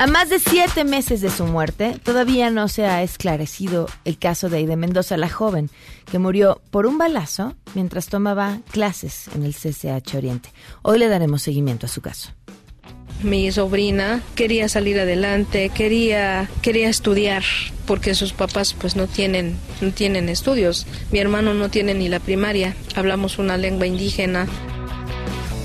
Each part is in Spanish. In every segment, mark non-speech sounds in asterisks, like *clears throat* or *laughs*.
A más de siete meses de su muerte, todavía no se ha esclarecido el caso de Aide Mendoza, la joven, que murió por un balazo mientras tomaba clases en el CCH Oriente. Hoy le daremos seguimiento a su caso. Mi sobrina quería salir adelante, quería, quería estudiar, porque sus papás pues no tienen, no tienen estudios. Mi hermano no tiene ni la primaria, hablamos una lengua indígena.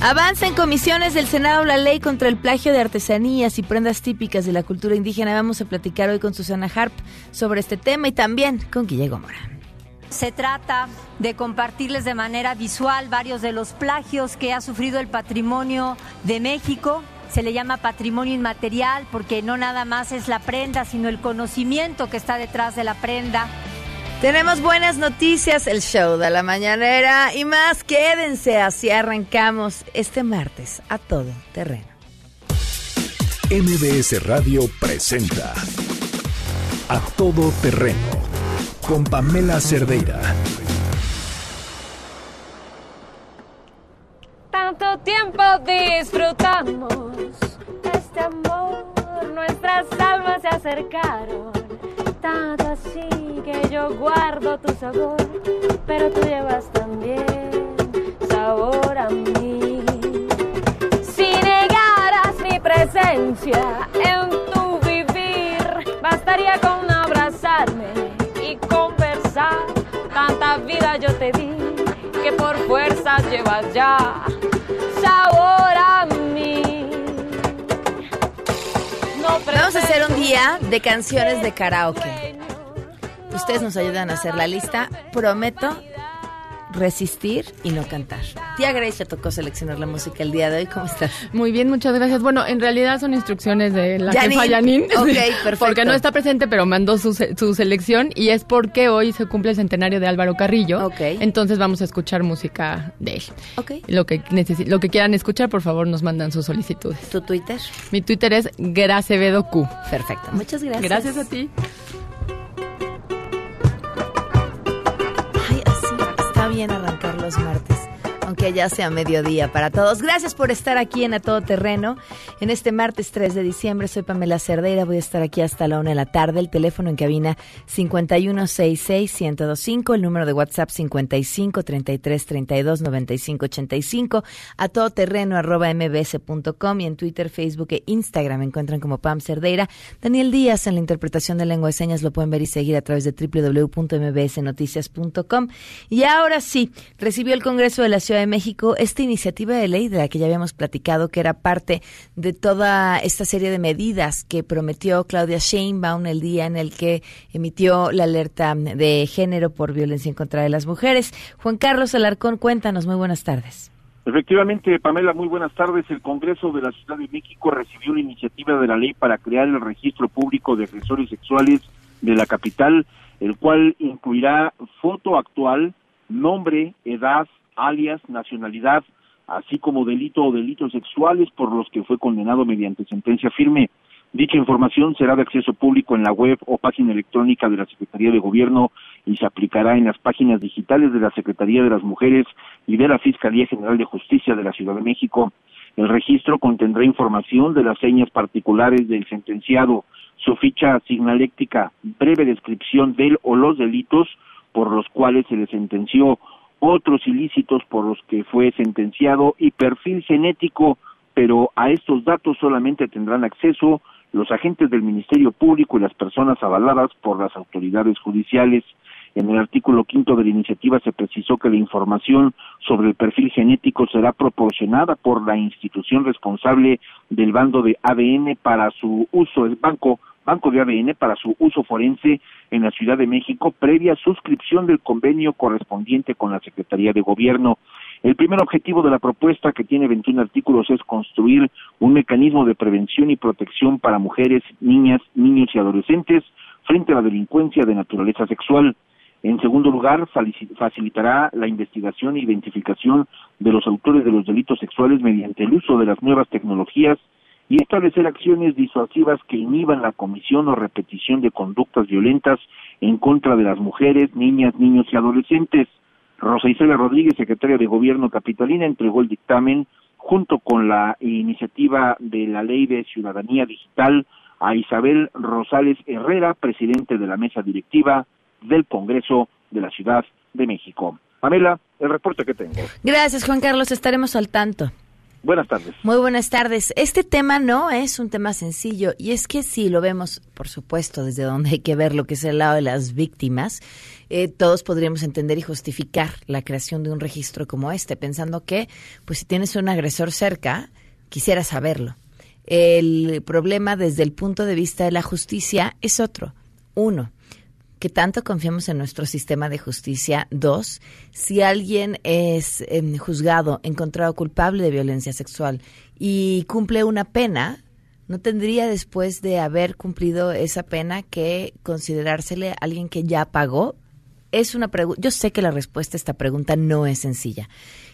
Avanza en comisiones del Senado la ley contra el plagio de artesanías y prendas típicas de la cultura indígena. Vamos a platicar hoy con Susana Harp sobre este tema y también con Guillermo Morán. Se trata de compartirles de manera visual varios de los plagios que ha sufrido el patrimonio de México. Se le llama patrimonio inmaterial porque no nada más es la prenda, sino el conocimiento que está detrás de la prenda. Tenemos buenas noticias, el show de la mañanera y más. Quédense, así arrancamos este martes a todo terreno. MBS Radio presenta A Todo Terreno con Pamela Cerdeira. Tanto tiempo disfrutamos este amor, nuestras almas se acercaron, tanto así que yo guardo tu sabor, pero tú llevas también sabor a mí. Si negaras mi presencia en tu vivir, bastaría con abrazarme y conversar. Tanta vida yo te di que por fuerzas llevas ya sabor a mí. A hacer un día de canciones de karaoke. Ustedes nos ayudan a hacer la lista. Prometo resistir y no cantar. Tía Grace le tocó seleccionar la música el día de hoy. ¿Cómo estás? Muy bien, muchas gracias. Bueno, en realidad son instrucciones de la Janine. jefa Yanin. Ok, perfecto. Porque no está presente, pero mandó su, su selección y es porque hoy se cumple el centenario de Álvaro Carrillo. Ok. Entonces vamos a escuchar música de él. Ok. Lo que, lo que quieran escuchar, por favor, nos mandan sus solicitudes. ¿Tu Twitter? Mi Twitter es Gracevedo Q. Perfecto. Muchas gracias. Gracias a ti. Los martes, aunque ya sea mediodía para todos. Gracias por estar aquí en A Todo Terreno. En este martes 3 de diciembre soy Pamela Cerdeira, voy a estar aquí hasta la una de la tarde. El teléfono en cabina 5166-1025, el número de WhatsApp 5533329585, a todoterreno arroba mbs.com y en Twitter, Facebook e Instagram me encuentran como Pam Cerdeira. Daniel Díaz en la interpretación de lengua de señas lo pueden ver y seguir a través de www.mbsnoticias.com. Y ahora sí, recibió el Congreso de la Ciudad de México esta iniciativa de ley de la que ya habíamos platicado, que era parte de toda esta serie de medidas que prometió Claudia Sheinbaum el día en el que emitió la alerta de género por violencia en contra de las mujeres. Juan Carlos Alarcón, cuéntanos, muy buenas tardes. Efectivamente, Pamela, muy buenas tardes. El Congreso de la Ciudad de México recibió la iniciativa de la ley para crear el registro público de agresores sexuales de la capital, el cual incluirá foto actual, nombre, edad, alias, nacionalidad, así como delito o delitos sexuales por los que fue condenado mediante sentencia firme. Dicha información será de acceso público en la web o página electrónica de la Secretaría de Gobierno y se aplicará en las páginas digitales de la Secretaría de las Mujeres y de la Fiscalía General de Justicia de la Ciudad de México. El registro contendrá información de las señas particulares del sentenciado, su ficha signaléctica, breve descripción del o los delitos por los cuales se le sentenció, otros ilícitos por los que fue sentenciado y perfil genético, pero a estos datos solamente tendrán acceso los agentes del Ministerio Público y las personas avaladas por las autoridades judiciales. En el artículo quinto de la iniciativa se precisó que la información sobre el perfil genético será proporcionada por la institución responsable del bando de ADN para su uso, el banco Banco de ADN para su uso forense en la Ciudad de México previa suscripción del convenio correspondiente con la Secretaría de Gobierno. El primer objetivo de la propuesta, que tiene 21 artículos, es construir un mecanismo de prevención y protección para mujeres, niñas, niños y adolescentes frente a la delincuencia de naturaleza sexual. En segundo lugar, facilitará la investigación e identificación de los autores de los delitos sexuales mediante el uso de las nuevas tecnologías y establecer acciones disuasivas que inhiban la comisión o repetición de conductas violentas en contra de las mujeres, niñas, niños y adolescentes. Rosa Isela Rodríguez, secretaria de Gobierno capitalina, entregó el dictamen junto con la iniciativa de la Ley de Ciudadanía Digital a Isabel Rosales Herrera, presidente de la mesa directiva del Congreso de la Ciudad de México. Pamela, el reporte que tengo. Gracias, Juan Carlos. Estaremos al tanto. Buenas tardes. Muy buenas tardes. Este tema no es un tema sencillo y es que si lo vemos, por supuesto, desde donde hay que ver lo que es el lado de las víctimas, eh, todos podríamos entender y justificar la creación de un registro como este, pensando que, pues si tienes un agresor cerca, quisiera saberlo. El problema desde el punto de vista de la justicia es otro. Uno, que tanto confiamos en nuestro sistema de justicia. Dos, si alguien es em, juzgado, encontrado culpable de violencia sexual y cumple una pena, no tendría después de haber cumplido esa pena que considerársele alguien que ya pagó. Es una pregunta. Yo sé que la respuesta a esta pregunta no es sencilla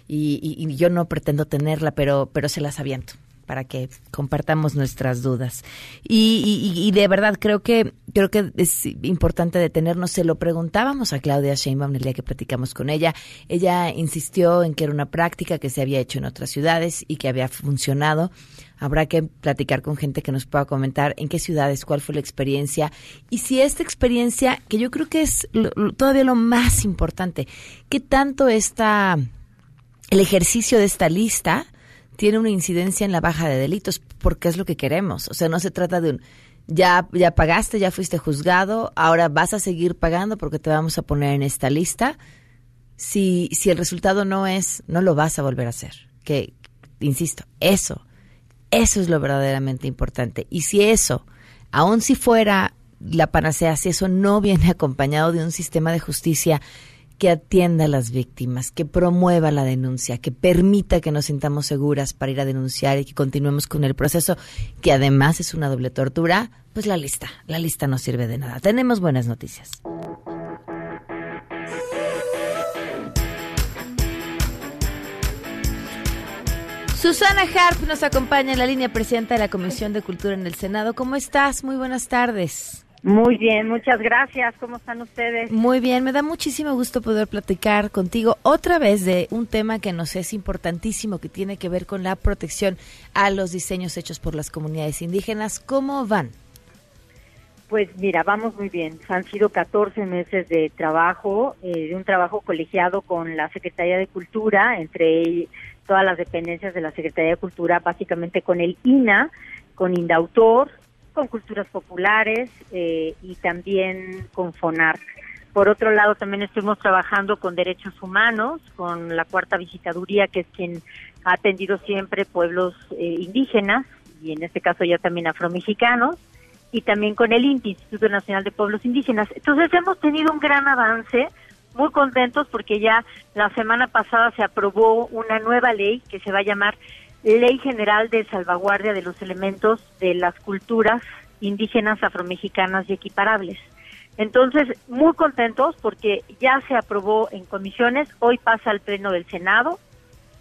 y, y yo no pretendo tenerla, pero, pero se las aviento para que compartamos nuestras dudas. Y, de verdad creo que creo que es importante detenernos. Se lo preguntábamos a Claudia Sheinbaum el día que platicamos con ella. Ella insistió en que era una práctica que se había hecho en otras ciudades y que había funcionado. Habrá que platicar con gente que nos pueda comentar en qué ciudades, cuál fue la experiencia y si esta experiencia, que yo creo que es todavía lo más importante, qué tanto está el ejercicio de esta lista tiene una incidencia en la baja de delitos, porque es lo que queremos. O sea, no se trata de un, ya, ya pagaste, ya fuiste juzgado, ahora vas a seguir pagando porque te vamos a poner en esta lista. Si, si el resultado no es, no lo vas a volver a hacer. Que, insisto, eso, eso es lo verdaderamente importante. Y si eso, aun si fuera la panacea, si eso no viene *laughs* acompañado de un sistema de justicia que atienda a las víctimas, que promueva la denuncia, que permita que nos sintamos seguras para ir a denunciar y que continuemos con el proceso, que además es una doble tortura, pues la lista, la lista no sirve de nada. Tenemos buenas noticias. Susana Harp nos acompaña en la línea presidenta de la Comisión de Cultura en el Senado. ¿Cómo estás? Muy buenas tardes. Muy bien, muchas gracias. ¿Cómo están ustedes? Muy bien, me da muchísimo gusto poder platicar contigo otra vez de un tema que nos es importantísimo, que tiene que ver con la protección a los diseños hechos por las comunidades indígenas. ¿Cómo van? Pues mira, vamos muy bien. Han sido 14 meses de trabajo, eh, de un trabajo colegiado con la Secretaría de Cultura, entre todas las dependencias de la Secretaría de Cultura, básicamente con el INA, con Indautor, con culturas populares eh, y también con FONARC. Por otro lado, también estuvimos trabajando con derechos humanos, con la cuarta visitaduría, que es quien ha atendido siempre pueblos eh, indígenas, y en este caso ya también afromexicanos, y también con el INPI, Instituto Nacional de Pueblos Indígenas. Entonces hemos tenido un gran avance, muy contentos porque ya la semana pasada se aprobó una nueva ley que se va a llamar Ley General de Salvaguardia de los Elementos de las Culturas Indígenas, Afromexicanas y Equiparables. Entonces, muy contentos porque ya se aprobó en comisiones, hoy pasa al Pleno del Senado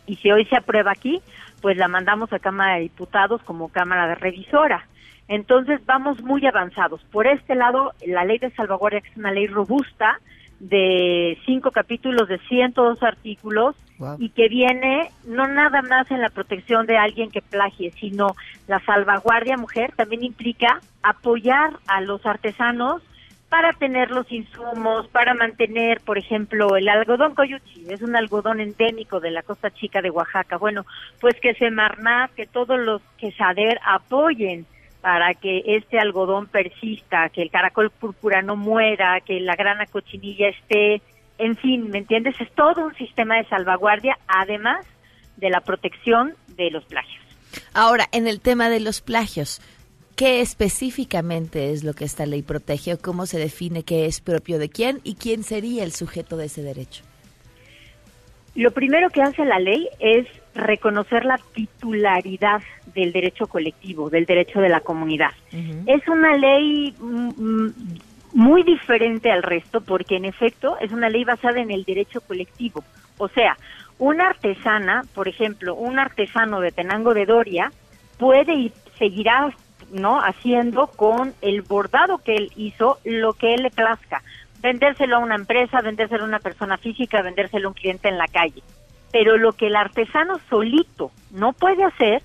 y si hoy se aprueba aquí, pues la mandamos a Cámara de Diputados como Cámara de Revisora. Entonces, vamos muy avanzados. Por este lado, la ley de salvaguardia, que es una ley robusta, de cinco capítulos de 102 artículos y que viene no nada más en la protección de alguien que plagie, sino la salvaguardia mujer también implica apoyar a los artesanos para tener los insumos, para mantener, por ejemplo, el algodón coyuchi, es un algodón endémico de la costa chica de Oaxaca. Bueno, pues que Semarnat, que todos los que saber apoyen para que este algodón persista, que el caracol púrpura no muera, que la grana cochinilla esté, en fin, ¿me entiendes? Es todo un sistema de salvaguardia, además de la protección de los plagios. Ahora, en el tema de los plagios, ¿qué específicamente es lo que esta ley protege o cómo se define qué es propio de quién y quién sería el sujeto de ese derecho? Lo primero que hace la ley es reconocer la titularidad del derecho colectivo, del derecho de la comunidad. Es una ley mm, mm, muy diferente al resto porque en efecto es una ley basada en el derecho colectivo. O sea, una artesana, por ejemplo, un artesano de Tenango de Doria puede y seguirá no haciendo con el bordado que él hizo lo que él le plazca vendérselo a una empresa vendérselo a una persona física vendérselo a un cliente en la calle pero lo que el artesano solito no puede hacer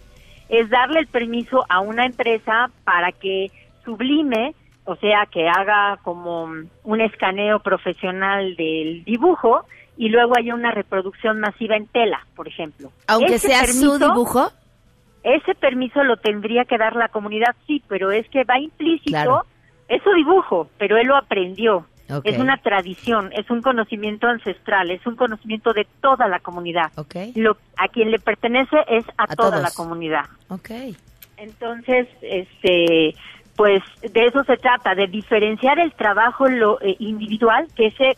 es darle el permiso a una empresa para que sublime o sea que haga como un escaneo profesional del dibujo y luego haya una reproducción masiva en tela, por ejemplo. Aunque sea su dibujo. Ese permiso lo tendría que dar la comunidad, sí, pero es que va implícito, es su dibujo, pero él lo aprendió. Es una tradición, es un conocimiento ancestral, es un conocimiento de toda la comunidad. Lo, a quien le pertenece es a, toda la comunidad. Entonces, este, pues de eso se trata, de diferenciar el trabajo lo, eh, individual, que ese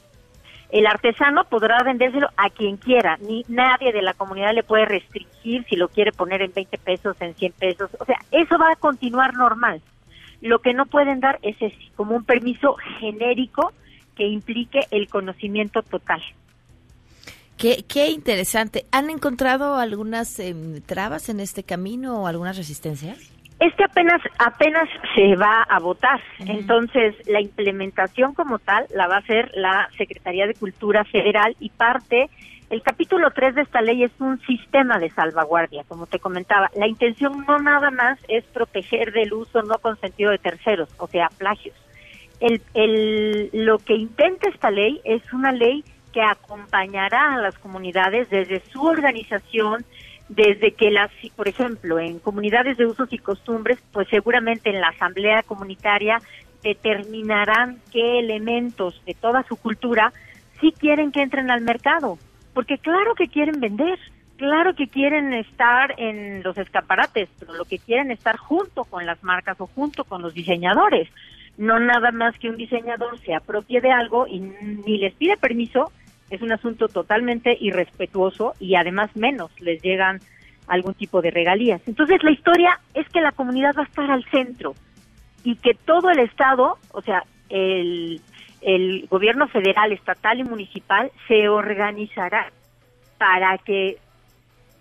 el artesano podrá vendérselo a quien quiera, ni nadie de la comunidad le puede restringir si lo quiere poner en 20 pesos, en 100 pesos, o sea, eso va a continuar normal. Lo que no pueden dar es ese, como un permiso genérico que implique el conocimiento total. Qué, qué interesante. ¿Han encontrado algunas em, trabas en este camino o algunas resistencias? Este apenas apenas se va a votar, entonces la implementación como tal la va a hacer la Secretaría de Cultura Federal y parte el capítulo 3 de esta ley es un sistema de salvaguardia, como te comentaba. La intención no nada más es proteger del uso no consentido de terceros, o sea, plagios. El, el, lo que intenta esta ley es una ley que acompañará a las comunidades desde su organización, desde que las, por ejemplo, en comunidades de usos y costumbres, pues seguramente en la asamblea comunitaria determinarán qué elementos de toda su cultura sí quieren que entren al mercado, porque claro que quieren vender, claro que quieren estar en los escaparates, pero lo que quieren es estar junto con las marcas o junto con los diseñadores, no nada más que un diseñador se apropie de algo y ni les pide permiso, es un asunto totalmente irrespetuoso y además menos les llegan algún tipo de regalías. Entonces la historia es que la comunidad va a estar al centro y que todo el Estado, o sea, el, el gobierno federal, estatal y municipal se organizará para que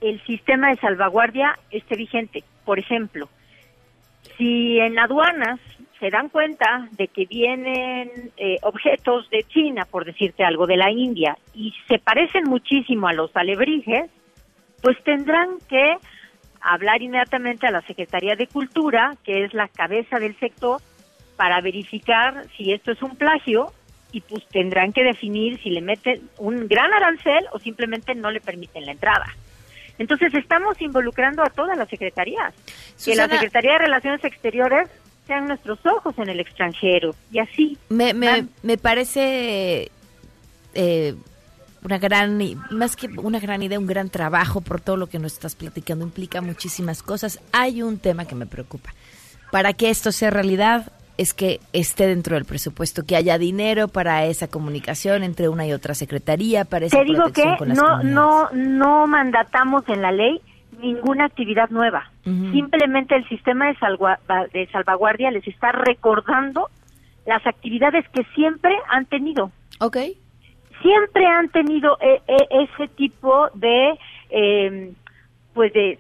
el sistema de salvaguardia esté vigente. Por ejemplo, si en aduanas se dan cuenta de que vienen eh, objetos de China, por decirte algo, de la India, y se parecen muchísimo a los alebrijes, pues tendrán que hablar inmediatamente a la Secretaría de Cultura, que es la cabeza del sector, para verificar si esto es un plagio y pues tendrán que definir si le meten un gran arancel o simplemente no le permiten la entrada. Entonces estamos involucrando a todas las secretarías. que la Secretaría de Relaciones Exteriores sean nuestros ojos en el extranjero y así. Me, me, me parece eh, una gran, más que una gran idea, un gran trabajo por todo lo que nos estás platicando, implica muchísimas cosas. Hay un tema que me preocupa. Para que esto sea realidad es que esté dentro del presupuesto, que haya dinero para esa comunicación entre una y otra secretaría, para esa Te digo que no, no, no mandatamos en la ley ninguna actividad nueva. Simplemente el sistema de, de salvaguardia les está recordando las actividades que siempre han tenido. Ok. Siempre han tenido eh, eh, ese tipo de, em, pues de,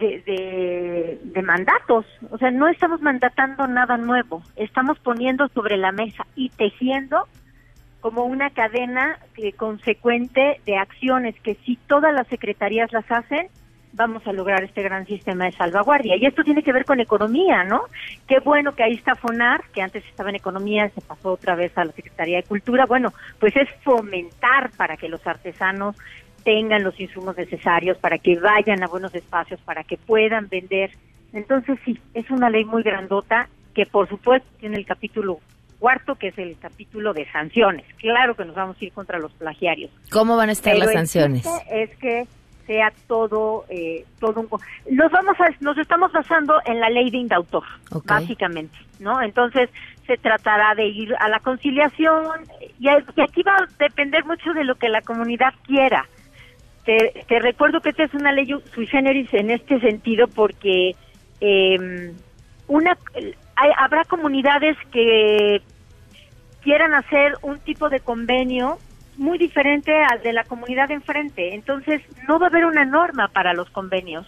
de, mandatos. O sea, no estamos mandatando nada nuevo. Estamos poniendo sobre la mesa y tejiendo como una cadena eh, consecuente de acciones que si todas las secretarías las hacen, vamos a lograr este gran sistema de salvaguardia. Y esto tiene que ver con economía, ¿no? Qué bueno que ahí está FONAR, que antes estaba en economía, se pasó otra vez a la Secretaría de Cultura. Bueno, pues es fomentar para que los artesanos tengan los insumos necesarios, para que vayan a buenos espacios, para que puedan vender. Entonces sí, es una ley muy grandota que por supuesto tiene el capítulo cuarto, que es el capítulo de sanciones. Claro que nos vamos a ir contra los plagiarios. ¿Cómo van a estar las sanciones? Es que sea todo eh, todo un nos vamos a nos estamos basando en la ley de indautor básicamente no entonces se tratará de ir a la conciliación y, aquí va a depender mucho de lo que la comunidad quiera te, recuerdo que esta es una ley sui generis en este sentido porque eh, una hay, habrá comunidades que quieran hacer un tipo de convenio muy diferente al de la comunidad enfrente. Entonces, no va a haber una norma para los convenios.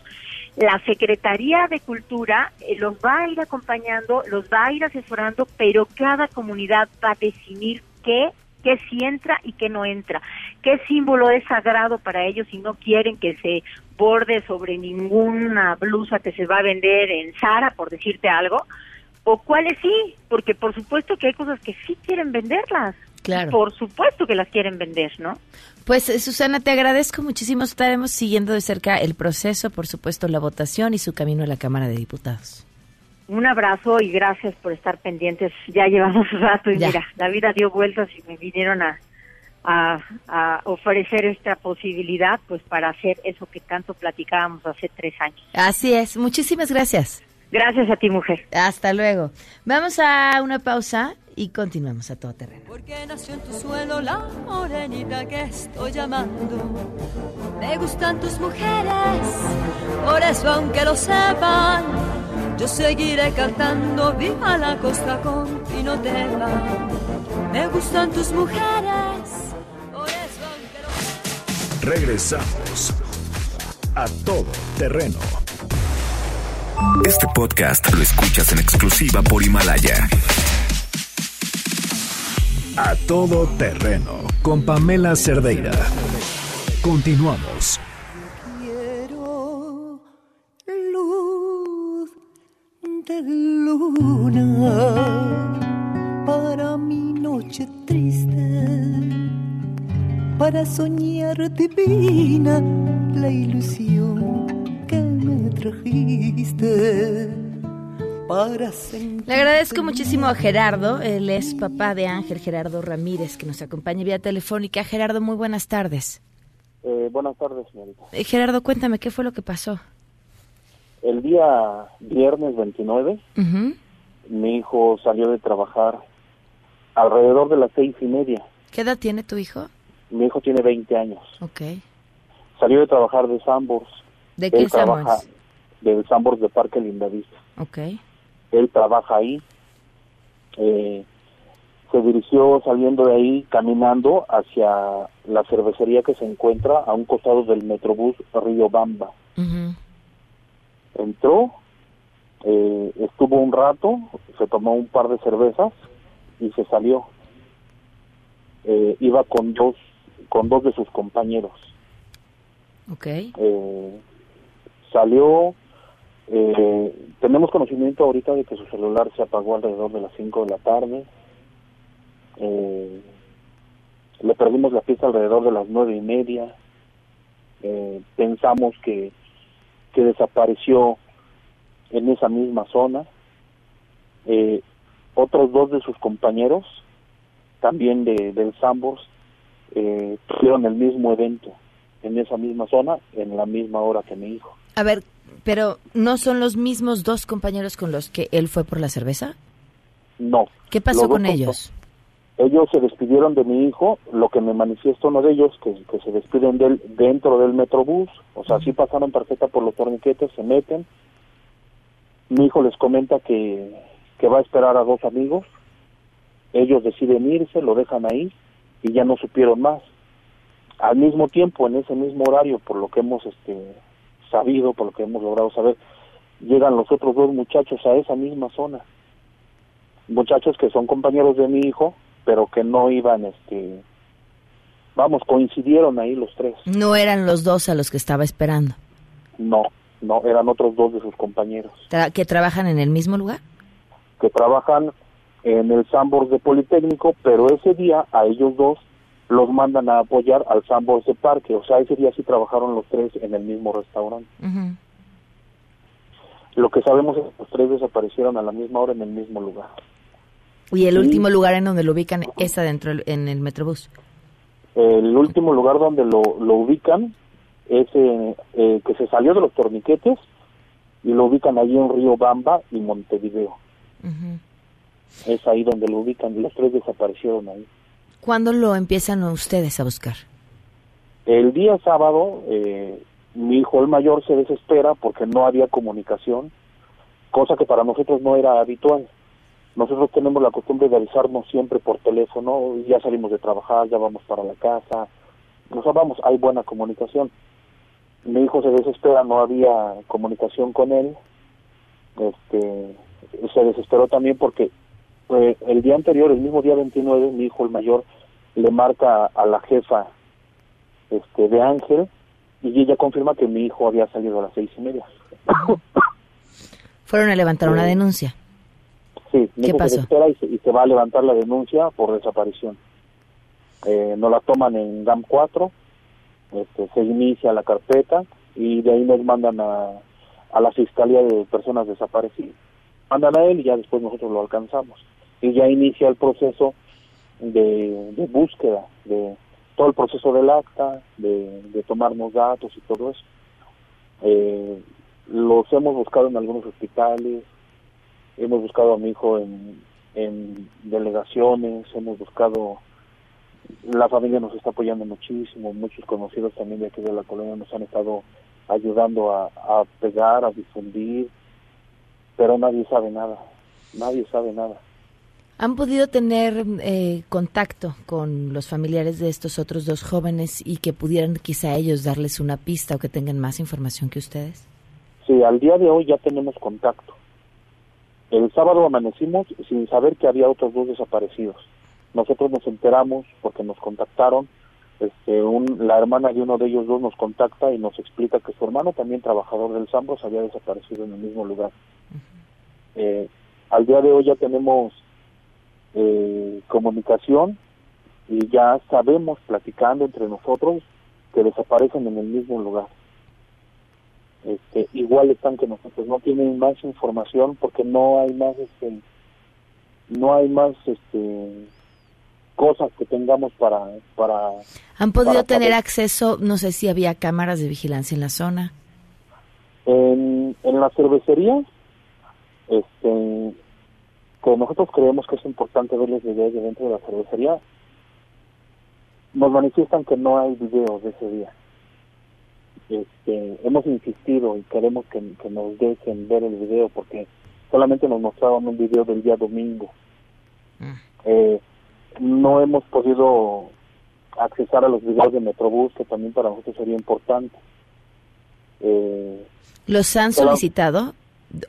La Secretaría de Cultura eh, los va a ir acompañando, los va a ir asesorando, pero cada comunidad va a definir qué, qué sí entra y qué no entra, qué símbolo es sagrado para ellos y no quieren que se borde sobre ninguna blusa que se va a vender en Sara, por decirte algo, o cuáles sí, porque por supuesto que hay cosas que sí quieren venderlas. Claro. Por supuesto que las quieren vender, ¿no? Pues eh, Susana, te agradezco muchísimo. Estaremos siguiendo de cerca el proceso, por supuesto, la votación y su camino a la Cámara de Diputados. Un abrazo y gracias por estar pendientes. Ya llevamos *laughs* rato y Ya. mira, la vida dio vueltas y me vinieron a, a, a ofrecer esta posibilidad, pues para hacer eso que tanto platicábamos hace tres años. Así es. Muchísimas gracias. Gracias a ti, mujer. Hasta luego. Vamos a una pausa y continuamos a todo terreno. Porque nació en tu suelo la morenita que estoy llamando. Me gustan tus mujeres, por eso aunque lo sepan, yo seguiré cantando viva la costa con Pino Tema. Me gustan tus mujeres, por eso Regresamos a todo terreno. Este podcast lo escuchas en exclusiva por Himalaya. A todo terreno con Pamela Cerdeira. Continuamos. De luna para mi noche triste, para soñar divina la ilusión que me trajiste. Para Le agradezco muchísimo a Gerardo, él es papá de Ángel Gerardo Ramírez, que nos acompaña vía telefónica. Gerardo, muy buenas tardes. Eh, buenas tardes, señorita. Eh, Gerardo, cuéntame, ¿qué fue lo que pasó? El día viernes 29, Ujú. mi hijo salió de trabajar alrededor de las seis y media. ¿Qué edad tiene tu hijo? Mi hijo tiene 20 años. Ok. Salió de trabajar de Sambors. ¿De qué Sambors? Del Sambors de Parque Lindavista. Ok. Él trabaja ahí. Eh, se dirigió saliendo de ahí caminando hacia la cervecería que se encuentra a un costado del Metrobús Río Bamba. Entró, eh, estuvo un rato, se tomó un par de cervezas y se salió. Eh, iba con dos, con dos de sus compañeros. Ok. Eh, salió, eh, tenemos conocimiento ahorita de que su celular se apagó alrededor de las 5 de la tarde. Eh, le perdimos la pista alrededor de las nueve y media. Pensamos que, que desapareció en esa misma zona. Eh, otros dos de sus compañeros, también de, del Sambors, eh, tuvieron el mismo evento en esa misma zona, en la misma hora que mi hijo. A ver, pero ¿no son los mismos dos compañeros con los que él fue por la cerveza? No. ¿Qué pasó con ellos? Ellos se despidieron de mi hijo, lo que me manifiesta uno de ellos, que, se despiden de él dentro del metrobús, o sea, sí pasaron tarjeta por los torniquetes, se meten. Mi hijo les comenta que, que va a esperar a dos amigos, ellos deciden irse, lo dejan ahí y ya no supieron más. Al mismo tiempo, en ese mismo horario, por lo que hemos este, sabido, por lo que hemos logrado saber, llegan los otros dos muchachos a esa misma zona. Muchachos que son compañeros de mi hijo, pero que no iban, este, vamos, coincidieron ahí los tres. No eran los dos a los que estaba esperando, No, no, eran otros dos de sus compañeros que trabajan en el mismo lugar. que trabajan en el Sambors de Politécnico, pero ese día a ellos dos los mandan a apoyar al Sambors de Parque, o sea, ese día sí trabajaron los tres en el mismo restaurante. Lo que sabemos es que los tres desaparecieron a la misma hora en el mismo lugar. Y el Sí. último lugar en donde lo ubican es adentro en el Metrobús. El último lugar donde lo, lo ubican es eh, eh, que se salió de los torniquetes y lo ubican ahí en Río Bamba y Montevideo. Es ahí donde lo ubican. Los tres desaparecieron ahí. ¿Cuándo lo empiezan ustedes a buscar? El día sábado, eh, mi hijo el mayor se desespera porque no había comunicación, cosa que para nosotros no era habitual. Nosotros tenemos la costumbre de avisarnos siempre por teléfono, ya salimos de trabajar, ya vamos para la casa, nos vamos, hay buena comunicación. Mi hijo se desespera, no había comunicación con él, este, se desesperó también porque eh, el día anterior, el mismo día 29, mi hijo el mayor le marca a la jefa este de Ángel y ella confirma que mi hijo había salido a las seis y media. Fueron a levantar una denuncia. Sí, ¿Qué se pasó? desespera y se, y se va a levantar la denuncia por desaparición. Eh, nos la toman en GAM 4, este, se inicia la carpeta y de ahí nos mandan a, a la Fiscalía de Personas Desaparecidas. Mandan a él y ya después nosotros lo alcanzamos. Y ya inicia el proceso de, de búsqueda, de todo el proceso del acta, de, de tomarnos datos y todo eso. Eh, los hemos buscado en algunos hospitales, hemos buscado a mi hijo en, en delegaciones, hemos buscado, la familia nos está apoyando muchísimo, muchos conocidos también de aquí de la colonia nos han estado ayudando a, a pegar, a difundir, pero nadie sabe nada, nadie sabe nada. ¿Han podido tener eh, contacto con los familiares de estos otros dos jóvenes y que pudieran quizá ellos darles una pista o que tengan más información que ustedes? Sí, al día de hoy ya tenemos contacto. El sábado amanecimos sin saber que había otros dos desaparecidos. Nosotros nos enteramos porque nos contactaron. Este, un, la hermana de uno de ellos dos nos contacta y nos explica que su hermano, también trabajador del Sambros, había desaparecido en el mismo lugar. Eh, al día de hoy ya tenemos eh, comunicación y ya sabemos, platicando entre nosotros, que desaparecen en el mismo lugar este, igual están que nosotros no tienen más información porque no hay más este no hay más este cosas que tengamos para para ¿Han podido para tener saber. acceso, no sé si había cámaras de vigilancia en la zona? en, en la cervecería este que nosotros creemos que es importante ver los videos de dentro de la cervecería nos manifiestan que no hay videos de ese día este, hemos insistido y queremos que, que nos dejen ver el video porque solamente nos mostraron un video del día domingo. Eh, no hemos podido accesar a los videos de Metrobús, que también para nosotros sería importante. Eh, ¿Los han Pero- solicitado?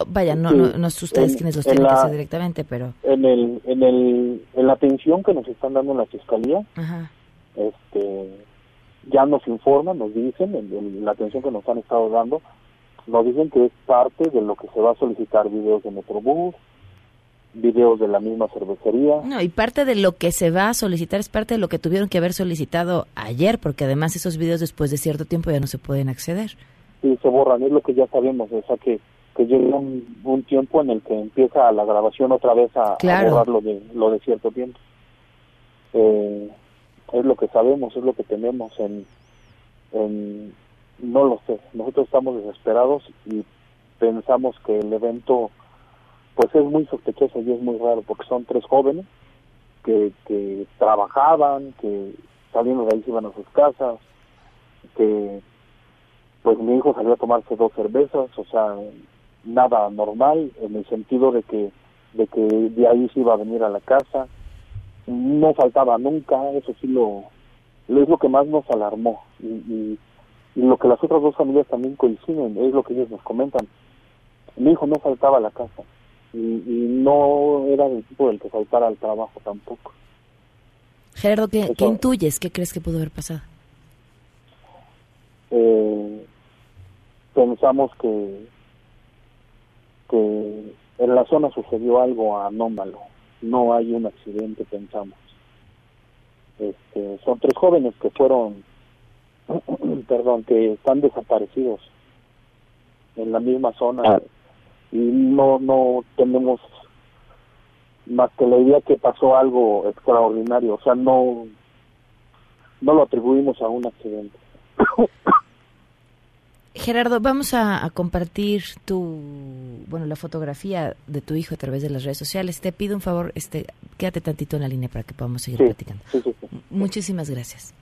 Vaya, no, Sí, no, no es ustedes en- quienes los en tienen que hacer directamente, pero... en el en el en la atención que nos están dando en la fiscalía Ajá. este ya nos informan nos dicen en, en la atención que nos han estado dando nos dicen que es parte de lo que se va a solicitar videos de Metrobús videos de la misma cervecería No, y parte de lo que se va a solicitar es parte de lo que tuvieron que haber solicitado ayer, porque además esos videos después de cierto tiempo ya no se pueden acceder. y se borran es lo que ya sabemos o sea que que llega un, un tiempo en el que empieza la grabación otra vez a, a Claro. borrar lo de lo de cierto tiempo eh, es lo que sabemos es lo que tenemos en, no lo sé nosotros estamos desesperados y pensamos que el evento pues es muy sospechoso y es muy raro porque son tres jóvenes que, que trabajaban que saliendo de ahí se iban a sus casas que pues mi hijo salió a tomarse dos cervezas, o sea, nada normal en el sentido de que de que de ahí se iba a venir a la casa, no faltaba nunca, eso sí lo, lo es lo que más nos alarmó y, y, y lo que las otras dos familias también coinciden, es lo que ellos nos comentan. Mi hijo no faltaba a la casa y, y no era del tipo del que faltara al trabajo tampoco. Gerardo, ¿qué, Eso- qué intuyes? ¿Qué crees que pudo haber pasado? eh, pensamos que que en la zona sucedió algo anómalo no hay un accidente pensamos. Este, son tres jóvenes que fueron *clears throat* perdón que están desaparecidos en la misma zona. Y no no tenemos más que la idea que pasó algo extraordinario. O sea no no lo atribuimos a un accidente *clears throat* Gerardo, vamos a, a compartir tu, bueno, la fotografía de tu hijo a través de las redes sociales. Te pido un favor, este, quédate tantito en la línea para que podamos seguir Sí, platicando. sí, sí, sí. Muchísimas gracias.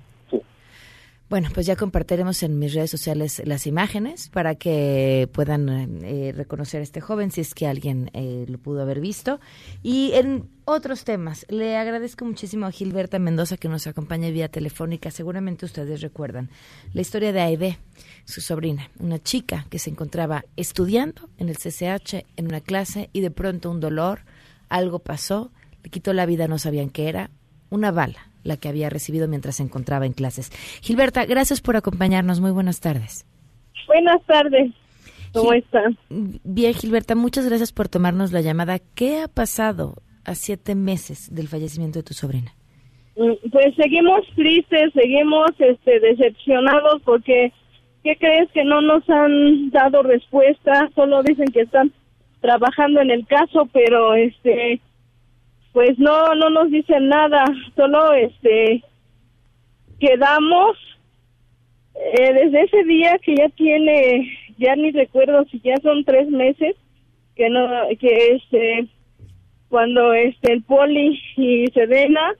Bueno, pues ya compartiremos en mis redes sociales las imágenes para que puedan eh, reconocer a este joven si es que alguien eh, lo pudo haber visto. Y en otros temas, le agradezco muchísimo a Gilberta Mendoza que nos acompaña vía telefónica. Seguramente ustedes recuerdan la historia de Aide, su sobrina, una chica que se encontraba estudiando en el CCH en una clase y de pronto un dolor, algo pasó, le quitó la vida, no sabían qué era, una bala la que había recibido mientras se encontraba en clases. Gilberta, gracias por acompañarnos. Muy buenas tardes. Buenas tardes. ¿Cómo están? Bien, Gilberta, muchas gracias por tomarnos la llamada. ¿Qué ha pasado a siete meses del fallecimiento de tu sobrina? Mm, pues seguimos tristes, seguimos este, decepcionados porque, ¿qué crees que no nos han dado respuesta? Solo dicen que están trabajando en el caso, pero este pues no no nos dicen nada solo este quedamos eh, desde ese día que ya tiene ya ni recuerdo si ya son tres meses que no que este cuando este el poli y Sedena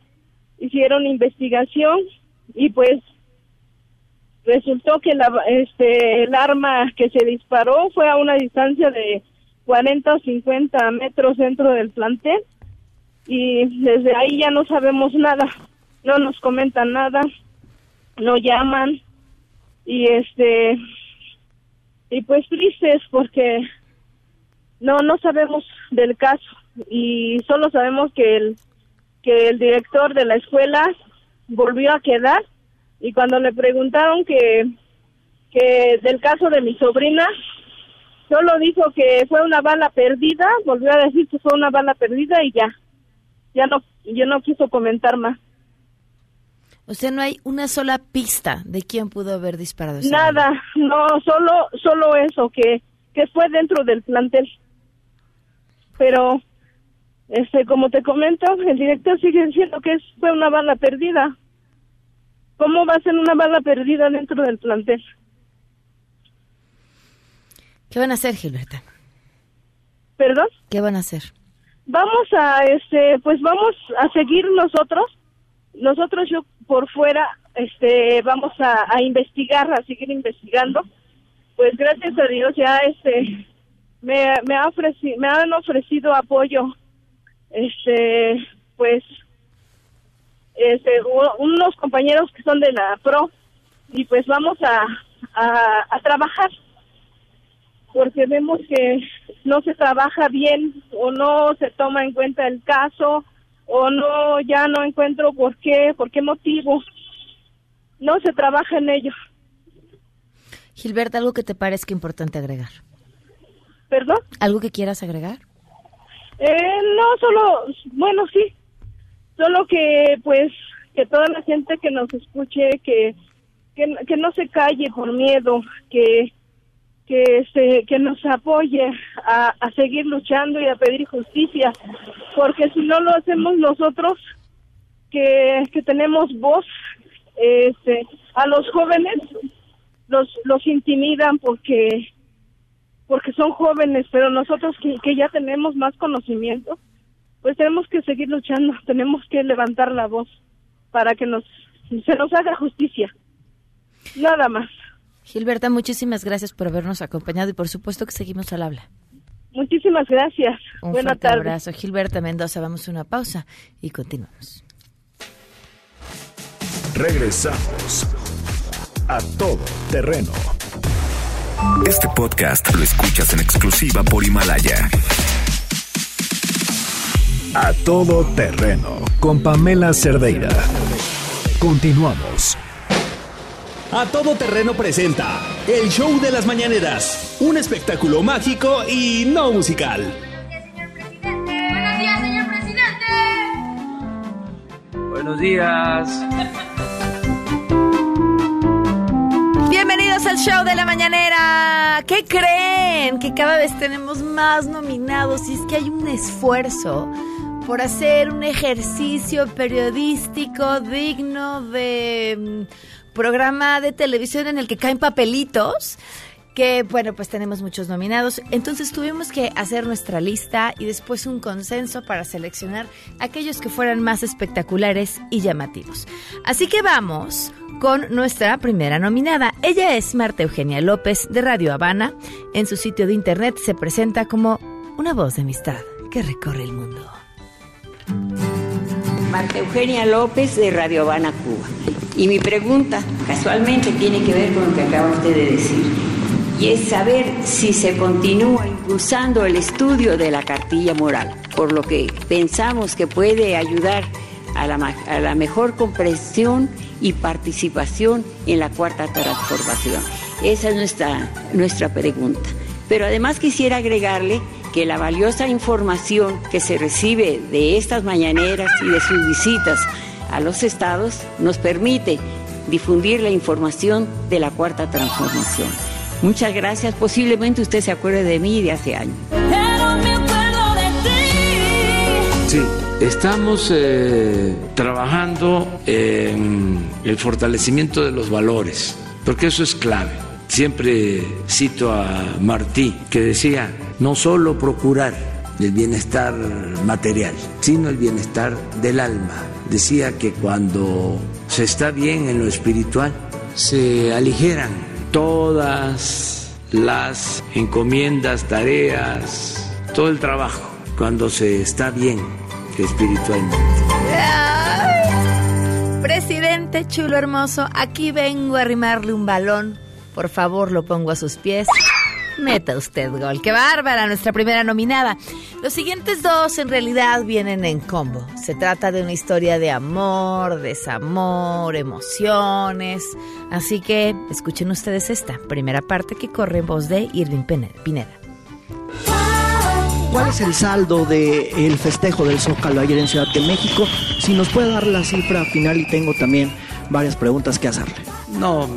hicieron investigación y pues resultó que la, este el arma que se disparó fue a una distancia de 40 o 50 metros dentro del plantel y desde ahí ya no sabemos nada, no nos comentan nada, no llaman y este y pues tristes porque no no sabemos del caso y solo sabemos que el que el director de la escuela volvió a quedar y cuando le preguntaron que que del caso de mi sobrina solo dijo que fue una bala perdida, volvió a decir que fue una bala perdida y ya ya no, yo no quiso comentar más. O sea, no hay una sola pista de quién pudo haber disparado. Nada, no, solo, solo eso, que, que fue dentro del plantel. Pero, este, como te comento, el director sigue diciendo que fue una bala perdida. ¿Cómo va a ser una bala perdida dentro del plantel? ¿Qué van a hacer, Gilberta? ¿Perdón? ¿Qué van a hacer? Vamos a este pues vamos a seguir nosotros. Nosotros yo por fuera este vamos a, investigar a seguir investigando. Pues gracias a Dios ya este me, me ha ofrecido me han ofrecido apoyo. Este pues este unos compañeros que son de la pro y pues vamos a, a trabajar porque vemos que no se trabaja bien o no se toma en cuenta el caso o no ya no encuentro por qué, por qué motivo no se trabaja en ello. Gilberto, algo que te parezca importante agregar. ¿Perdón? ¿Algo que quieras agregar? Eh, no, solo, bueno, sí, solo que pues que toda la gente que nos escuche, que, que, que no se calle por miedo, que que se que nos apoye a, a, seguir luchando y a pedir justicia porque si no lo hacemos nosotros que, que tenemos voz este a los jóvenes los los intimidan porque porque son jóvenes pero nosotros que, que ya tenemos más conocimiento pues tenemos que seguir luchando tenemos que levantar la voz para que nos se nos haga justicia. Nada más Gilberta, muchísimas gracias por habernos acompañado y por supuesto que seguimos al habla. Muchísimas gracias. Un Buenas fuerte abrazo. Gilberta Mendoza, vamos a una pausa y continuamos. Regresamos a todo terreno. Este podcast lo escuchas en exclusiva por Himalaya. A todo terreno con Pamela Cerdeira. Continuamos. A Todo Terreno presenta El Show de las Mañaneras, un espectáculo mágico y no musical. Buenos días, señor presidente. Buenos días. Bienvenidos al show de la mañanera. ¿Qué creen? Que cada vez tenemos más nominados y es que hay un esfuerzo por hacer un ejercicio periodístico digno de programa de televisión en el que caen papelitos que bueno, pues tenemos muchos nominados. Entonces tuvimos que hacer nuestra lista y después un consenso para seleccionar aquellos que fueran más espectaculares y llamativos. Así que vamos con nuestra primera nominada. Ella es Marta Eugenia López de Radio Habana. En su sitio de internet se presenta como una voz de amistad que recorre el mundo. Marta Eugenia López de Radio Habana, Cuba. Y mi pregunta casualmente tiene que ver con lo que acaba usted de decir y es saber si se continúa impulsando el estudio de la cartilla moral, por lo que pensamos que puede ayudar a la, a la mejor comprensión y participación en la cuarta transformación. Esa es nuestra, nuestra pregunta. Pero además quisiera agregarle que la valiosa información que se recibe de estas mañaneras y de sus visitas a los estados nos permite difundir la información de la cuarta transformación. Muchas gracias. Posiblemente usted se acuerde de mí de hace años. Sí, estamos eh, trabajando en el fortalecimiento de los valores, porque eso es clave. Siempre cito a Martí, que decía, no solo procurar el bienestar material, sino el bienestar del alma. Decía que cuando se está bien en lo espiritual, se aligeran todas las encomiendas, tareas, todo el trabajo, cuando se está bien espiritualmente. Presidente chulo hermoso, aquí vengo a arrimarle un balón. Por favor, lo pongo a sus pies. Meta usted gol. ¡Qué bárbara! Nuestra primera nominada. Los siguientes dos en realidad vienen en combo. Se trata de una historia de amor, desamor, emociones. Así que escuchen ustedes esta primera parte que corre en voz de Irving Pineda. ¿Cuál es el saldo del festejo del Zócalo ayer en Ciudad de México? Si nos puede dar la cifra final y tengo también varias preguntas que hacerle. No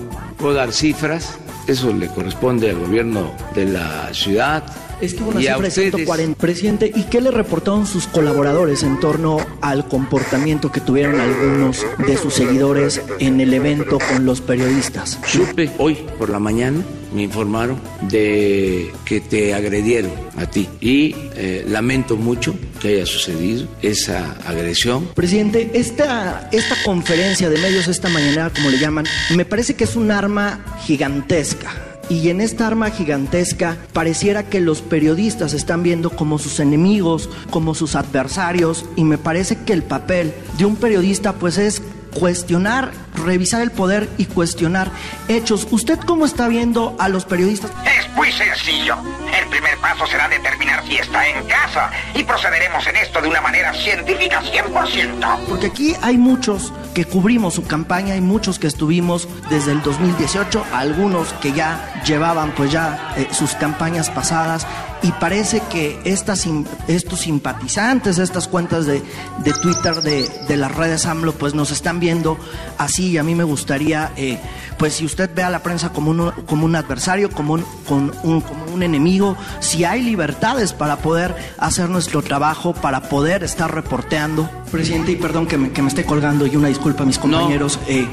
puedo dar cifras, eso le corresponde al gobierno de la ciudad. Es que una cifra de 140, presidente. ¿Y qué le reportaron sus colaboradores en torno al comportamiento que tuvieron algunos de sus seguidores en el evento con los periodistas? Supe hoy por la mañana, me informaron de que te agredieron a ti y eh, lamento mucho que haya sucedido esa agresión. Presidente, esta, esta conferencia de medios esta mañana, como le llaman, me parece que es un arma gigantesca y en esta arma gigantesca pareciera que los periodistas están viendo como sus enemigos, como sus adversarios y me parece que el papel de un periodista pues es cuestionar, revisar el poder y cuestionar hechos. ¿Usted cómo está viendo a los periodistas? Es muy sencillo. El primer paso será determinar si está en casa y procederemos en esto de una manera científica 100%. Porque aquí hay muchos que cubrimos su campaña, hay muchos que estuvimos desde el 2018, algunos que ya llevaban pues ya eh, sus campañas pasadas y parece que estas, estos simpatizantes, estas cuentas de, de Twitter de, de, las redes AMLO, pues nos están viendo así y a mí me gustaría, eh, pues si usted ve a la prensa como un, como un adversario, como un, con un, como un enemigo, si hay libertades para poder hacer nuestro trabajo, para poder estar reporteando. Presidente, y perdón que me, que me esté colgando y una disculpa a mis compañeros. Eh,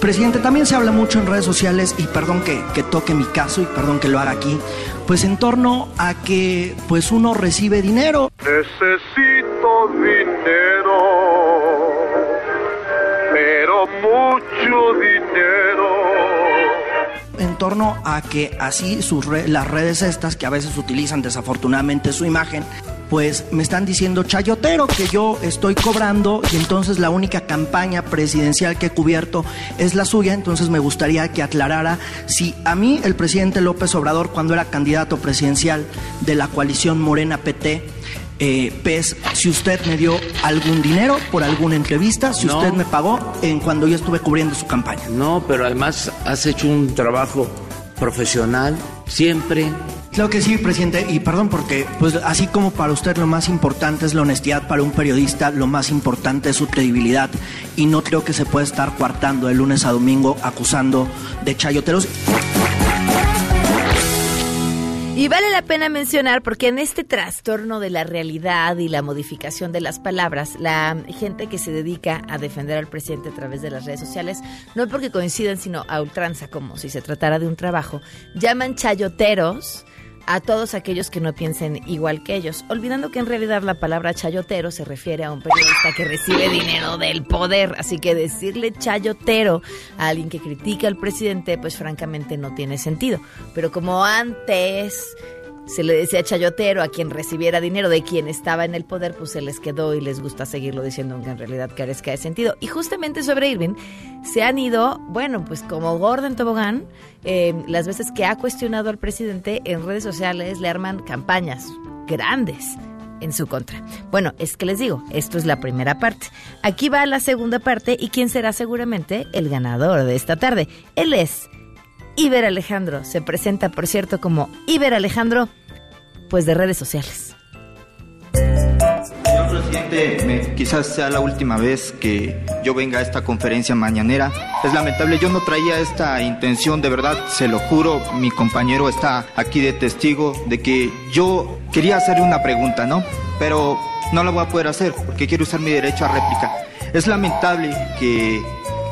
Presidente, también se habla mucho en redes sociales, y perdón que, que, toque mi caso y perdón que lo haga aquí, pues en torno a que pues uno recibe dinero. Necesito dinero, pero mucho dinero. En torno a que así sus re las redes estas, que a veces utilizan desafortunadamente su imagen, pues me están diciendo chayotero que yo estoy cobrando y entonces la única campaña presidencial que he cubierto es la suya, entonces me gustaría que aclarara si a mí el presidente López Obrador cuando era candidato presidencial de la coalición Morena PT eh, PES, si usted me dio algún dinero por alguna entrevista, si No. usted me pagó en cuando yo estuve cubriendo su campaña. No, pero además has hecho un trabajo profesional siempre. Claro que sí, presidente, y perdón porque, pues así como para usted lo más importante es la honestidad, para un periodista lo más importante es su credibilidad, y no creo que se pueda estar coartando de lunes a domingo acusando de chayoteros. Y vale la pena mencionar porque en este trastorno de la realidad y la modificación de las palabras, la gente que se dedica a defender al presidente a través de las redes sociales, no porque coincidan, sino a ultranza, como si se tratara de un trabajo, llaman chayoteros a todos aquellos que no piensen igual que ellos, olvidando que en realidad la palabra chayotero se refiere a un periodista que recibe dinero del poder, así que decirle chayotero a alguien que critica al presidente, pues francamente no tiene sentido. Pero como antes se le decía chayotero a quien recibiera dinero de quien estaba en el poder, pues se les quedó y les gusta seguirlo diciendo aunque en realidad carezca de sentido. Y justamente sobre Irving se han ido, bueno, pues como Gordon Tobogán, eh, las veces que ha cuestionado al presidente en redes sociales le arman campañas grandes en su contra. Bueno, es que les digo, esto es la primera parte. Aquí va la segunda parte y quién será seguramente el ganador de esta tarde. Él es Iber Alejandro. Se presenta, por cierto, como Iber Alejandro pues de redes sociales. Señor presidente, quizás sea la última vez que yo venga a esta conferencia mañanera. Es lamentable, yo no traía esta intención, de verdad, se lo juro, mi compañero está aquí de testigo de que yo quería hacerle una pregunta, ¿no? Pero no la voy a poder hacer porque quiero usar mi derecho a réplica. Es lamentable que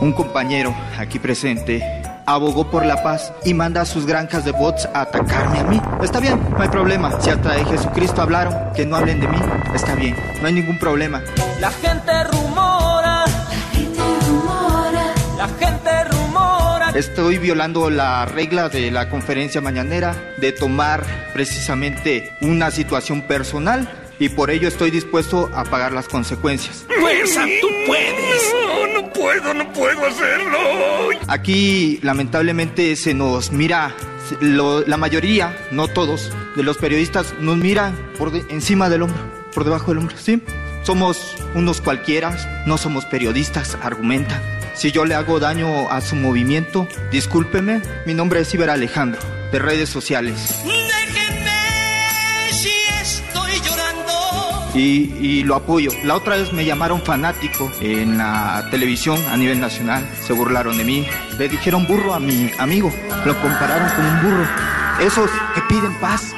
un compañero aquí presente abogó por la paz y manda a sus granjas de bots a atacarme a mí. Está bien, no hay problema. Si hasta de Jesucristo hablaron, que no hablen de mí, está bien, no hay ningún problema. La gente rumora. La gente rumora. La gente rumora. Estoy violando la regla de la conferencia mañanera de tomar precisamente una situación personal y por ello estoy dispuesto a pagar las consecuencias. ¡Fuerza, tú puedes! No, no puedo, no puedo hacerlo. Aquí lamentablemente se nos mira, lo- la mayoría, no todos, de los periodistas nos miran por de- encima del hombro, por debajo del hombro, ¿sí? Somos unos cualquiera, no somos periodistas, argumentan. Si yo le hago daño a su movimiento, discúlpeme, mi nombre es Iber Alejandro, de redes sociales. Déjenme y, lo apoyo. La otra vez me llamaron fanático en la televisión a nivel nacional, se burlaron de mí, le dijeron burro a mi amigo, lo compararon con un burro. Esos que piden paz,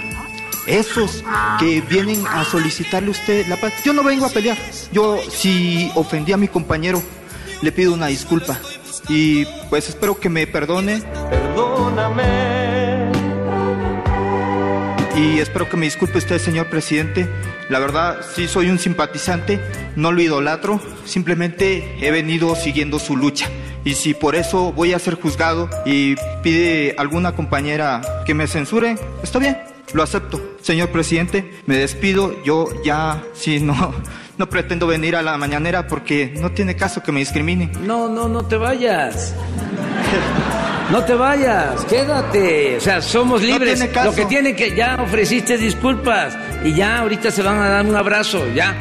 esos que vienen a solicitarle a usted la paz. Yo no vengo a pelear, yo si ofendí a mi compañero, le pido una disculpa y pues espero que me perdone. Perdóname. Y espero que me disculpe usted, señor presidente. La verdad, sí soy un simpatizante, no lo idolatro, simplemente he venido siguiendo su lucha. Y si por eso voy a ser juzgado y pide alguna compañera que me censure, está bien, lo acepto. Señor presidente, me despido, yo ya, sí, no, *laughs* no pretendo venir a la mañanera porque no tiene caso que me discriminen. No, no, no te vayas. No te vayas, quédate. O sea, somos libres. tiene caso. Lo que tiene que ya ofreciste disculpas y ya ahorita se van a dar un abrazo, ya.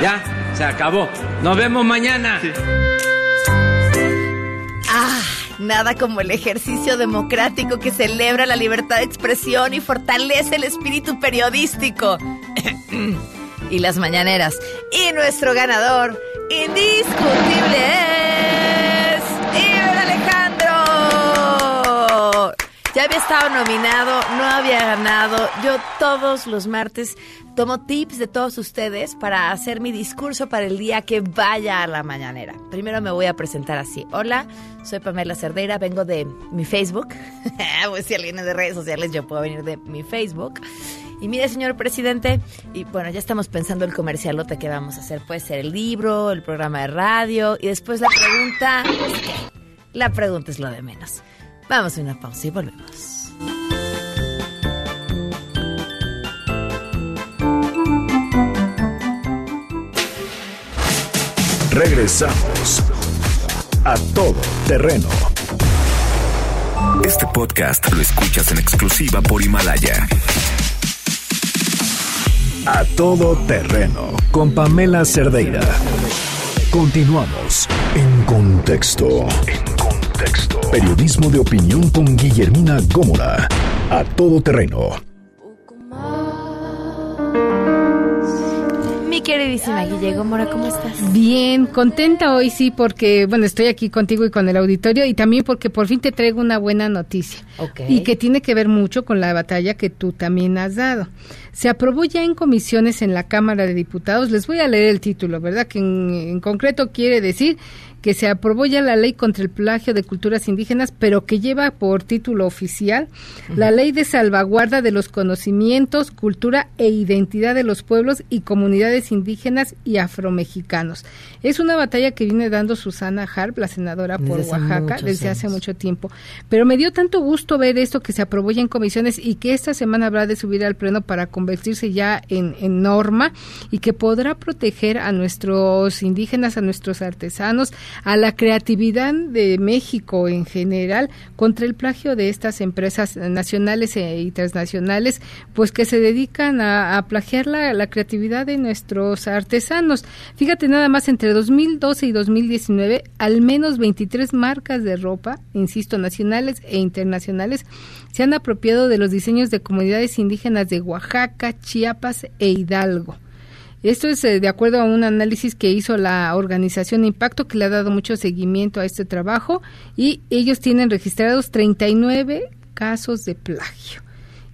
Ya, se acabó. Nos vemos mañana. Ah, nada como el ejercicio democrático que celebra la libertad de expresión y fortalece el espíritu periodístico. *clears throat* y las mañaneras. Y nuestro ganador indiscutible es Ya había estado nominado, no había ganado. Yo todos los martes tomo tips de todos ustedes para hacer mi discurso para el día que vaya a la mañanera. Primero me voy a presentar así. Hola, soy Pamela Cerdeira, vengo de mi Facebook. *laughs* pues si alguien es de redes sociales, yo puedo venir de mi Facebook. Y mire, señor presidente, y bueno, ya estamos pensando el comercialote que vamos a hacer. Puede ser el libro, el programa de radio, y después la pregunta. La pregunta es lo de menos. Vamos a una pausa y volvemos. Regresamos a todo terreno. Este podcast lo escuchas en exclusiva por Himalaya. A todo terreno con Pamela Cerdeira. Continuamos en contexto. Contexto. Periodismo de opinión con Guillermina Gómora. A todo terreno. Mi queridísima Guille Mora, ¿cómo estás? Bien, contenta hoy sí porque, bueno, estoy aquí contigo y con el auditorio y también porque por fin te traigo una buena noticia. Y que tiene que ver mucho con la batalla que tú también has dado. Se aprobó ya en comisiones en la Cámara de Diputados, les voy a leer el título, ¿verdad? Que en, en concreto quiere decir que se aprobó ya la ley contra el plagio de culturas indígenas, pero que lleva por título oficial la ley de salvaguarda de los conocimientos, cultura e identidad de los pueblos y comunidades indígenas y afromexicanos. Es una batalla que viene dando Susana Harp, la senadora por Desde Oaxaca, desde hace mucho tiempo. Pero me dio tanto gusto ver esto que se aprobó ya en comisiones y que esta semana habrá de subir al pleno para convertirse ya en, en norma y que podrá proteger a nuestros indígenas, a nuestros artesanos, a la creatividad de México en general contra el plagio de estas empresas nacionales e- y transnacionales, pues que se dedican a, a plagiar la, la creatividad de nuestros artesanos. Fíjate nada más, entre 2012 y 2019, al menos 23 marcas de ropa, insisto, nacionales e internacionales, se han apropiado de los diseños de comunidades indígenas de Oaxaca, Chiapas e Hidalgo. Esto es eh, de acuerdo a un análisis que hizo la organización Impacto, que le ha dado mucho seguimiento a este trabajo, y ellos tienen registrados 39 casos de plagio.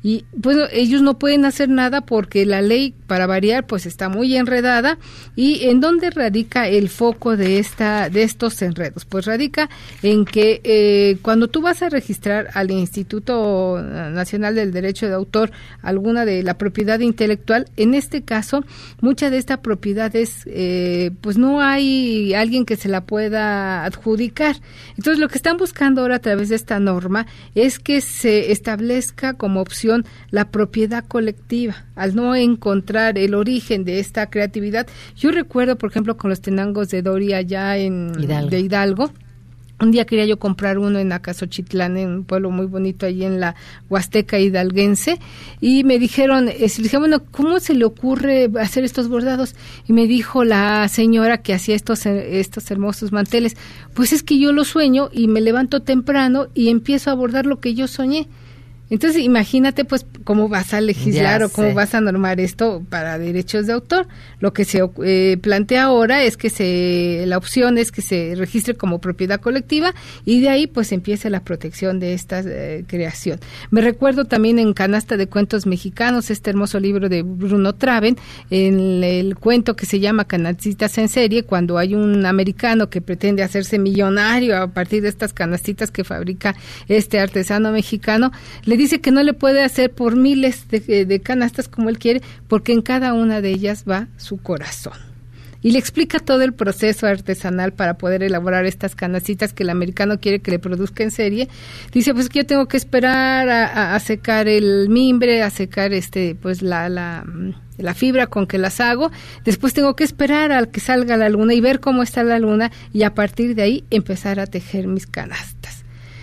Y bueno, ellos no pueden hacer nada porque la ley, para variar, pues está muy enredada. ¿Y en dónde radica el foco de, esta, de estos enredos? Pues radica en que eh, cuando tú vas a registrar al Instituto Nacional del Derecho de Autor alguna de la propiedad intelectual, en este caso, mucha de esta propiedad es, eh, pues no hay alguien que se la pueda adjudicar. Entonces, lo que están buscando ahora a través de esta norma es que se establezca como opción la propiedad colectiva, al no encontrar el origen de esta creatividad. Yo recuerdo, por ejemplo, con los tenangos de Doria allá en Hidalgo. de Hidalgo. Un día quería yo comprar uno en Acasochitlán, en un pueblo muy bonito allí en la Huasteca hidalguense, y me dijeron, eh, dije, bueno, ¿cómo se le ocurre hacer estos bordados? Y me dijo la señora que hacía estos, eh, estos hermosos manteles, pues es que yo lo sueño y me levanto temprano y empiezo a bordar lo que yo soñé. Entonces, imagínate, pues, cómo vas a legislar Ya o cómo sé. vas a normar esto para derechos de autor. Lo que se eh, plantea ahora es que se, la opción es que se registre como propiedad colectiva y de ahí, pues, empiece la protección de esta eh, creación. Me recuerdo también en Canasta de Cuentos Mexicanos, este hermoso libro de Bruno Traven, en el cuento que se llama Canastitas en serie, cuando hay un americano que pretende hacerse millonario a partir de estas canastitas que fabrica este artesano mexicano, le dice que no le puede hacer por miles de, de canastas como él quiere, porque en cada una de ellas va su corazón. Y le explica todo el proceso artesanal para poder elaborar estas canastitas que el americano quiere que le produzca en serie. Dice, pues que yo tengo que esperar a, secar el mimbre, a secar este, pues la, la, mm, la fibra con que las hago. Después tengo que esperar a que salga la luna y ver cómo está la luna y a partir de ahí empezar a tejer mis canastas.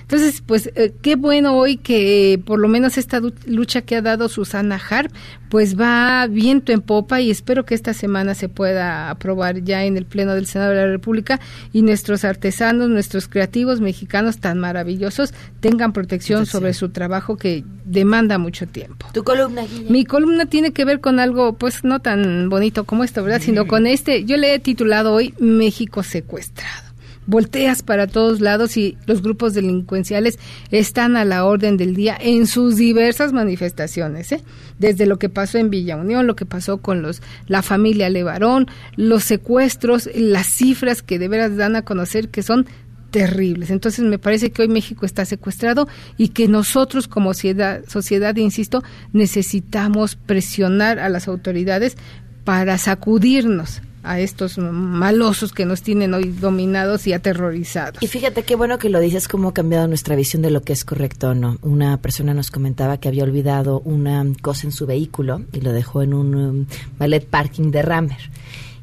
Entonces, pues eh, qué bueno hoy que eh, por lo menos esta lucha que ha dado Susana Harp, pues va viento en popa y espero que esta semana se pueda aprobar ya en el Pleno del Senado de la República y nuestros artesanos, nuestros creativos mexicanos tan maravillosos tengan protección sobre su trabajo que demanda mucho tiempo. Tu columna, Guille. Mi columna tiene que ver con algo, pues no tan bonito como esto, ¿verdad? Sino con este, yo le he titulado hoy México secuestrado. Volteas para todos lados y los grupos delincuenciales están a la orden del día en sus diversas manifestaciones, ¿eh? Desde lo que pasó en Villa Unión, lo que pasó con los la familia Levarón, los secuestros, las cifras que de veras dan a conocer que son terribles. Entonces me parece que hoy México está secuestrado y que nosotros como sociedad, sociedad insisto, necesitamos presionar a las autoridades para sacudirnos a estos malosos que nos tienen hoy dominados y aterrorizados. Y fíjate qué bueno que lo dices, cómo ha cambiado nuestra visión de lo que es correcto o no. Una persona nos comentaba que había olvidado una cosa en su vehículo y lo dejó en un um, ballet parking de Rammer.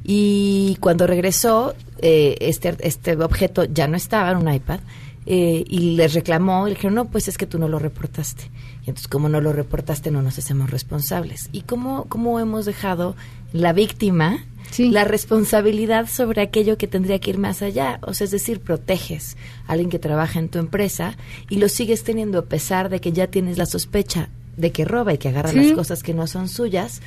Y cuando regresó, eh, este, este objeto ya no estaba en un iPad. eh, y les reclamó y le dijeron, no, pues es que tú no lo reportaste. Y entonces, como no lo reportaste, no nos hacemos responsables. ¿Y cómo, cómo hemos dejado la víctima la responsabilidad sobre aquello que tendría que ir más allá? O sea, es decir, proteges a alguien que trabaja en tu empresa y lo sigues teniendo a pesar de que ya tienes la sospecha de que roba y que agarra Sí. las cosas que no son suyas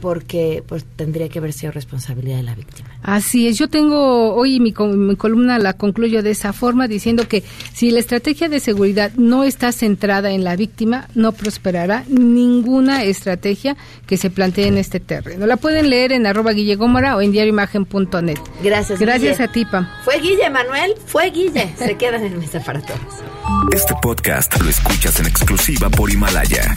porque pues tendría que haber sido responsabilidad de la víctima. Así es, yo tengo hoy mi, mi columna la concluyo de esa forma diciendo que si la estrategia de seguridad no está centrada en la víctima, no prosperará ninguna estrategia que se plantee en este terreno. La pueden leer en arroba guillegómora o en diarioimagen.net. Gracias. Gracias Guille. a ti, Pam. Fue Guille, Manuel, fue Guille. Se quedan en mesa para todos. Este podcast lo escuchas en exclusiva por Himalaya.